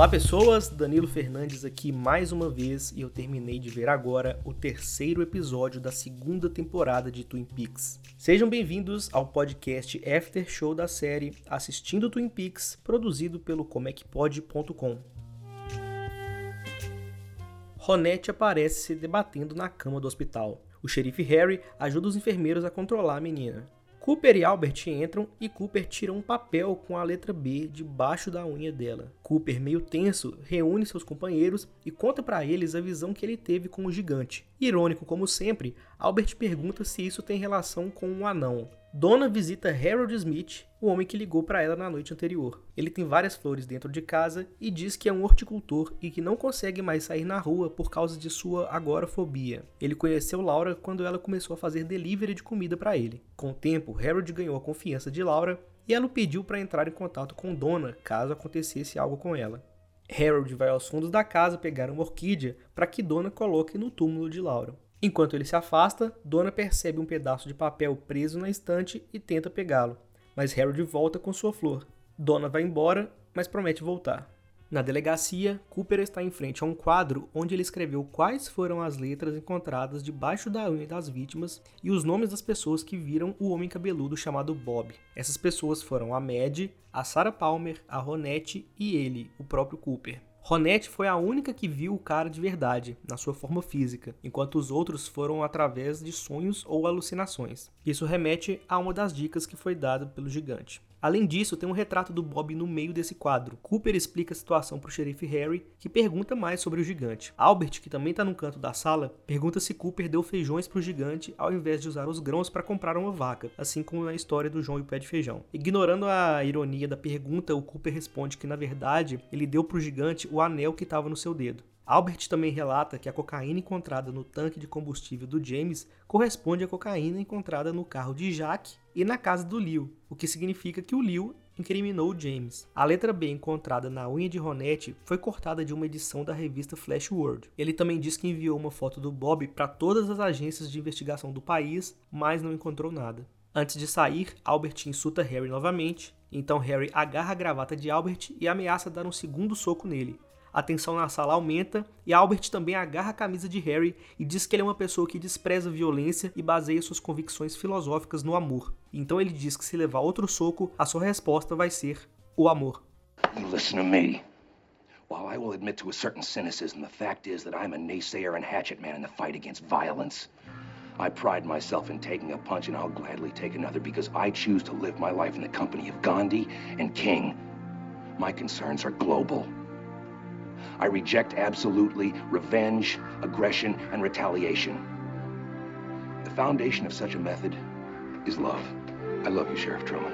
Olá pessoas, Danilo Fernandes aqui mais uma vez e eu terminei de ver agora o terceiro episódio da segunda temporada de Twin Peaks. Sejam bem-vindos ao podcast After Show da série Assistindo Twin Peaks, produzido pelo comecpod.com. Ronette aparece se debatendo na cama do hospital. O xerife Harry ajuda os enfermeiros a controlar a menina. Cooper e Albert entram e Cooper tira um papel com a letra B debaixo da unha dela. Cooper, meio tenso, reúne seus companheiros e conta para eles a visão que ele teve com o gigante. Irônico como sempre, Albert pergunta se isso tem relação com um anão. Donna visita Harold Smith, o homem que ligou para ela na noite anterior. Ele tem várias flores dentro de casa e diz que é um horticultor e que não consegue mais sair na rua por causa de sua agorafobia. Ele conheceu Laura quando ela começou a fazer delivery de comida para ele. Com o tempo, Harold ganhou a confiança de Laura e ela o pediu para entrar em contato com Donna caso acontecesse algo com ela. Harold vai aos fundos da casa pegar uma orquídea para que Donna coloque no túmulo de Laura. Enquanto ele se afasta, Donna percebe um pedaço de papel preso na estante e tenta pegá-lo, mas Harold volta com sua flor. Donna vai embora, mas promete voltar. Na delegacia, Cooper está em frente a um quadro onde ele escreveu quais foram as letras encontradas debaixo da unha das vítimas e os nomes das pessoas que viram o homem cabeludo chamado Bob. Essas pessoas foram a Mad, a Sarah Palmer, a Ronette e ele, o próprio Cooper. Ronette foi a única que viu o cara de verdade, na sua forma física, enquanto os outros foram através de sonhos ou alucinações. Isso remete a uma das dicas que foi dada pelo gigante. Além disso, tem um retrato do Bob no meio desse quadro. Cooper explica a situação para o xerife Harry, que pergunta mais sobre o gigante. Albert, que também está no canto da sala, pergunta se Cooper deu feijões para o gigante ao invés de usar os grãos para comprar uma vaca, assim como na história do João e o pé de feijão. Ignorando a ironia da pergunta, o Cooper responde que na verdade ele deu para o gigante o anel que estava no seu dedo. Albert também relata que a cocaína encontrada no tanque de combustível do James corresponde à cocaína encontrada no carro de Jack e na casa do Leo, o que significa que o Leo incriminou o James. A letra B encontrada na unha de Ronette foi cortada de uma edição da revista Flash World. Ele também diz que enviou uma foto do Bob para todas as agências de investigação do país, mas não encontrou nada. Antes de sair, Albert insulta Harry novamente, então Harry agarra a gravata de Albert e ameaça dar um segundo soco nele, a tensão na sala aumenta e Albert também agarra a camisa de Harry e diz que ele é uma pessoa que despreza violência e baseia suas convicções filosóficas no amor. Então ele diz que se levar outro soco, a sua resposta vai ser o amor. You listen to me. While I will admit to a certain cynicism, the fact is that I'm a naysayer and hatchet man in the fight against violence. I pride myself in taking a punch and I'll gladly take another because I choose to live my life in the company of Gandhi and King. My concerns are global. I reject absolutely revenge, aggression, and retaliation. The foundation of such a method is love. I love you, Sheriff Truman.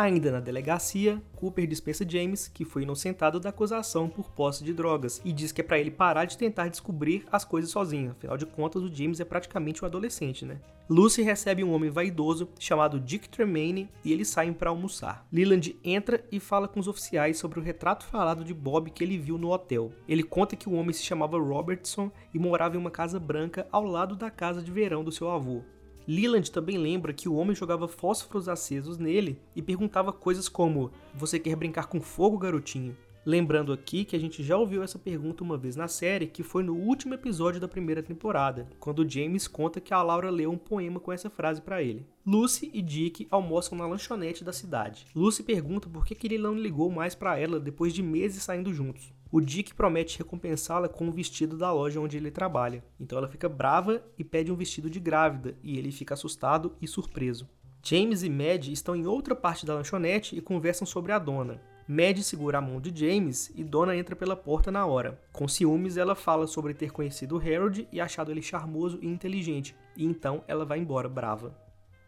Ainda na delegacia, Cooper dispensa James, que foi inocentado da acusação por posse de drogas, e diz que é para ele parar de tentar descobrir as coisas sozinho. Afinal de contas, o James é praticamente um adolescente, né? Lucy recebe um homem vaidoso chamado Dick Tremaine e eles saem para almoçar. Leland entra e fala com os oficiais sobre o retrato falado de Bob que ele viu no hotel. Ele conta que o homem se chamava Robertson e morava em uma casa branca ao lado da casa de verão do seu avô. Leland também lembra que o homem jogava fósforos acesos nele e perguntava coisas como: Você quer brincar com fogo, garotinho? Lembrando aqui que a gente já ouviu essa pergunta uma vez na série, que foi no último episódio da primeira temporada, quando James conta que a Laura leu um poema com essa frase para ele. Lucy e Dick almoçam na lanchonete da cidade. Lucy pergunta por que, ele não ligou mais para ela depois de meses saindo juntos. O Dick promete recompensá-la com um vestido da loja onde ele trabalha. Então ela fica brava e pede um vestido de grávida, e ele fica assustado e surpreso. James e Mad estão em outra parte da lanchonete e conversam sobre a dona. Mad segura a mão de James e Donna entra pela porta na hora. Com ciúmes, ela fala sobre ter conhecido Harold e achado ele charmoso e inteligente, e então ela vai embora brava.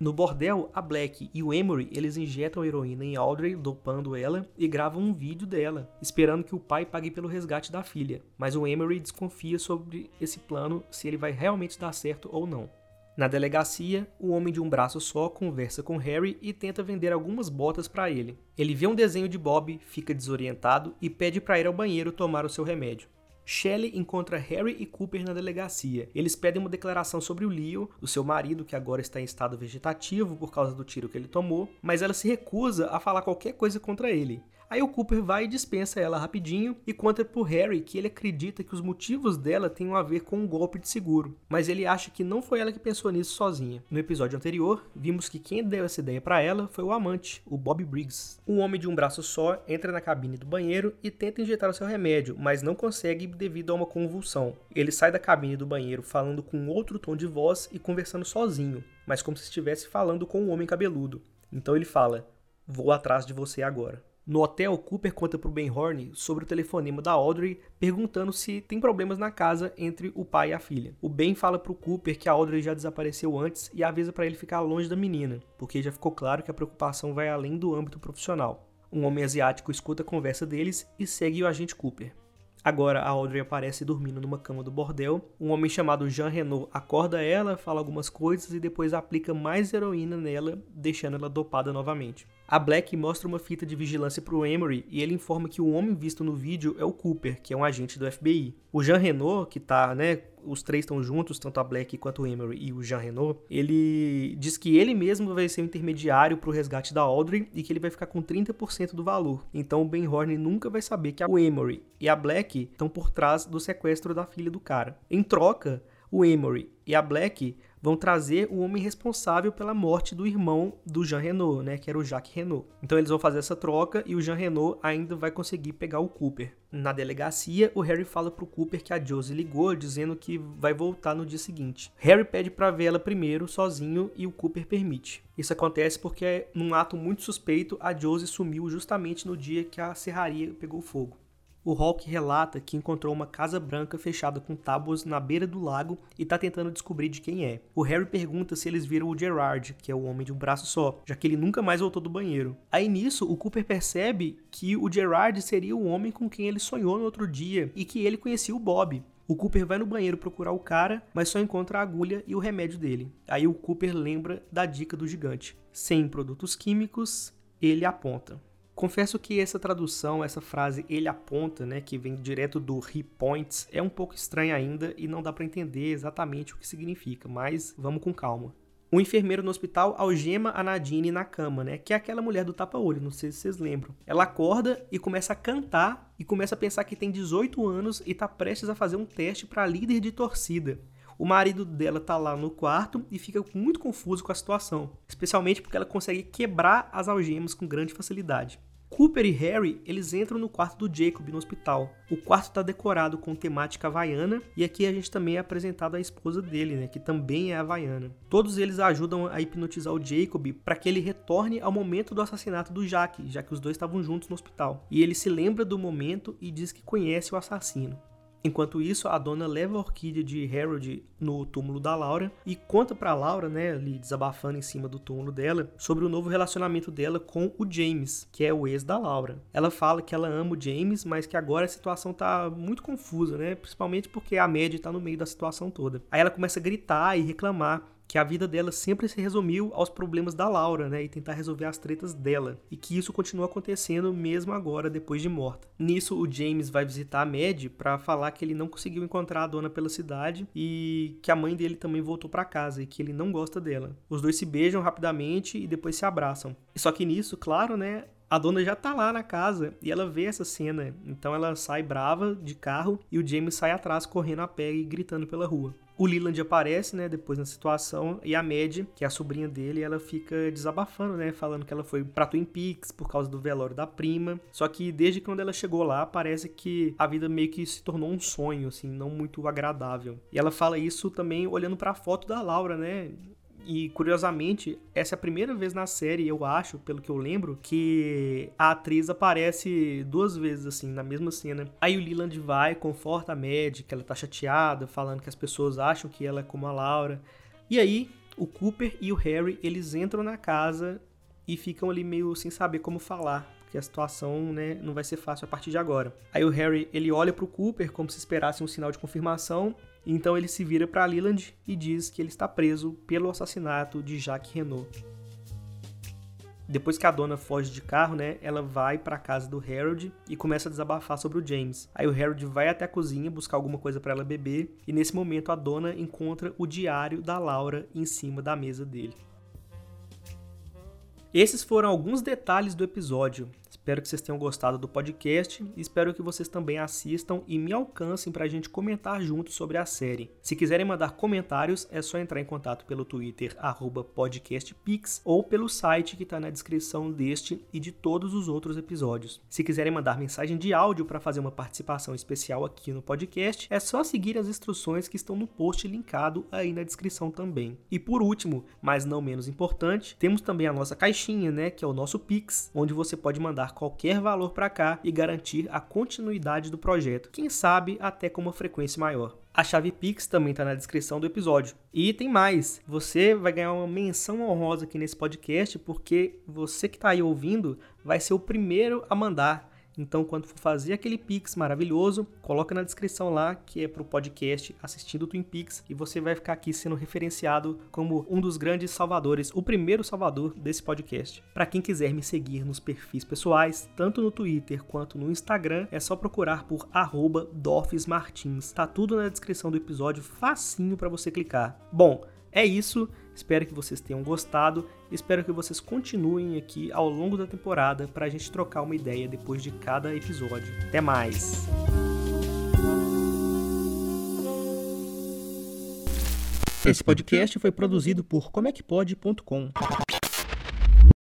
No bordel, a Black e o Emery, eles injetam heroína em Audrey, dopando ela, e gravam um vídeo dela, esperando que o pai pague pelo resgate da filha. Mas o Emery desconfia sobre esse plano, se ele vai realmente dar certo ou não. Na delegacia, o homem de um braço só conversa com Harry e tenta vender algumas botas para ele. Ele vê um desenho de Bob, fica desorientado e pede para ir ao banheiro tomar o seu remédio. Shelley encontra Harry e Cooper na delegacia. Eles pedem uma declaração sobre o Leo, o seu marido, que agora está em estado vegetativo por causa do tiro que ele tomou, mas ela se recusa a falar qualquer coisa contra ele. Aí o Cooper vai e dispensa ela rapidinho e conta pro Harry que ele acredita que os motivos dela tenham a ver com um golpe de seguro, mas ele acha que não foi ela que pensou nisso sozinha. No episódio anterior, vimos que quem deu essa ideia para ela foi o amante, o Bob Briggs. Um homem de um braço só entra na cabine do banheiro e tenta injetar o seu remédio, mas não consegue devido a uma convulsão. Ele sai da cabine do banheiro falando com outro tom de voz e conversando sozinho, mas como se estivesse falando com um homem cabeludo. Então ele fala: Vou atrás de você agora. No hotel, Cooper conta para o Ben Horn sobre o telefonema da Audrey, perguntando se tem problemas na casa entre o pai e a filha. O Ben fala para o Cooper que a Audrey já desapareceu antes e avisa para ele ficar longe da menina, porque já ficou claro que a preocupação vai além do âmbito profissional. Um homem asiático escuta a conversa deles e segue o agente Cooper. Agora a Audrey aparece dormindo numa cama do bordel. Um homem chamado Jean Renault acorda ela, fala algumas coisas e depois aplica mais heroína nela, deixando ela dopada novamente. A Black mostra uma fita de vigilância para o Emery e ele informa que o homem visto no vídeo é o Cooper, que é um agente do FBI. O Jean Renault, que tá, né, os três estão juntos, tanto a Black quanto o Emery e o Jean Renault, ele diz que ele mesmo vai ser o intermediário para o resgate da Audrey e que ele vai ficar com 30% do valor. Então o Ben Horn nunca vai saber que o Emery e a Black estão por trás do sequestro da filha do cara. Em troca, o Emery e a Black vão trazer o homem responsável pela morte do irmão do Jean Renault, né, que era o Jacques Renault. Então eles vão fazer essa troca e o Jean Renault ainda vai conseguir pegar o Cooper. Na delegacia, o Harry fala pro Cooper que a Josie ligou dizendo que vai voltar no dia seguinte. Harry pede para ver ela primeiro, sozinho, e o Cooper permite. Isso acontece porque, num ato muito suspeito, a Josie sumiu justamente no dia que a serraria pegou fogo. O Hawk relata que encontrou uma casa branca fechada com tábuas na beira do lago e está tentando descobrir de quem é. O Harry pergunta se eles viram o Gerard, que é o homem de um braço só, já que ele nunca mais voltou do banheiro. Aí nisso, o Cooper percebe que o Gerard seria o homem com quem ele sonhou no outro dia e que ele conhecia o Bob. O Cooper vai no banheiro procurar o cara, mas só encontra a agulha e o remédio dele. Aí o Cooper lembra da dica do gigante: sem produtos químicos, ele aponta. Confesso que essa tradução, essa frase ele aponta, né, que vem direto do he points, é um pouco estranha ainda e não dá para entender exatamente o que significa, mas vamos com calma. O enfermeiro no hospital algema a Nadine na cama, né? Que é aquela mulher do tapa-olho, não sei se vocês lembram. Ela acorda e começa a cantar e começa a pensar que tem 18 anos e tá prestes a fazer um teste para líder de torcida. O marido dela tá lá no quarto e fica muito confuso com a situação, especialmente porque ela consegue quebrar as algemas com grande facilidade. Cooper e Harry, eles entram no quarto do Jacob no hospital. O quarto está decorado com temática havaiana e aqui a gente também é apresentado a esposa dele, né, que também é havaiana. Todos eles ajudam a hipnotizar o Jacob para que ele retorne ao momento do assassinato do Jack, já que os dois estavam juntos no hospital. E ele se lembra do momento e diz que conhece o assassino. Enquanto isso, a dona leva a orquídea de Harold no túmulo da Laura e conta para Laura, né, ali desabafando em cima do túmulo dela, sobre o novo relacionamento dela com o James, que é o ex da Laura. Ela fala que ela ama o James, mas que agora a situação tá muito confusa, né, principalmente porque a Mad tá no meio da situação toda. Aí ela começa a gritar e reclamar que a vida dela sempre se resumiu aos problemas da Laura, né, e tentar resolver as tretas dela, e que isso continua acontecendo mesmo agora depois de morta. Nisso o James vai visitar a Mad para falar que ele não conseguiu encontrar a dona pela cidade e que a mãe dele também voltou para casa e que ele não gosta dela. Os dois se beijam rapidamente e depois se abraçam. Só que nisso, claro, né, a dona já tá lá na casa e ela vê essa cena. Então ela sai brava de carro e o James sai atrás correndo a pé e gritando pela rua. O Leland aparece, né, depois na situação, e a Mad, que é a sobrinha dele, ela fica desabafando, né, falando que ela foi pra Twin Peaks por causa do velório da prima. Só que desde quando ela chegou lá, parece que a vida meio que se tornou um sonho, assim, não muito agradável. E ela fala isso também olhando para a foto da Laura, né? E curiosamente, essa é a primeira vez na série, eu acho, pelo que eu lembro, que a atriz aparece duas vezes, assim, na mesma cena. Aí o Leland vai, conforta a Mad, que ela tá chateada, falando que as pessoas acham que ela é como a Laura. E aí, o Cooper e o Harry, eles entram na casa e ficam ali meio sem saber como falar porque a situação né, não vai ser fácil a partir de agora. Aí o Harry ele olha para o Cooper como se esperasse um sinal de confirmação então ele se vira para Leland e diz que ele está preso pelo assassinato de Jacques Renault. Depois que a dona foge de carro, né, ela vai para a casa do Harold e começa a desabafar sobre o James. Aí o Harold vai até a cozinha buscar alguma coisa para ela beber e nesse momento a dona encontra o diário da Laura em cima da mesa dele. Esses foram alguns detalhes do episódio. Espero que vocês tenham gostado do podcast e espero que vocês também assistam e me alcancem para a gente comentar juntos sobre a série. Se quiserem mandar comentários, é só entrar em contato pelo Twitter podcastpix ou pelo site que está na descrição deste e de todos os outros episódios. Se quiserem mandar mensagem de áudio para fazer uma participação especial aqui no podcast, é só seguir as instruções que estão no post linkado aí na descrição também. E por último, mas não menos importante, temos também a nossa caixinha, né, que é o nosso Pix, onde você pode mandar qualquer valor para cá e garantir a continuidade do projeto, quem sabe até com uma frequência maior. A chave Pix também está na descrição do episódio. E tem mais, você vai ganhar uma menção honrosa aqui nesse podcast, porque você que está aí ouvindo vai ser o primeiro a mandar então, quando for fazer aquele Pix maravilhoso, coloca na descrição lá que é para o podcast assistindo o Twin Peaks e você vai ficar aqui sendo referenciado como um dos grandes salvadores, o primeiro salvador desse podcast. Para quem quiser me seguir nos perfis pessoais, tanto no Twitter quanto no Instagram, é só procurar por @dorfsmartins. Tá tudo na descrição do episódio, facinho para você clicar. Bom, é isso. Espero que vocês tenham gostado. Espero que vocês continuem aqui ao longo da temporada para a gente trocar uma ideia depois de cada episódio. Até mais! Esse podcast foi produzido por comecpod.com.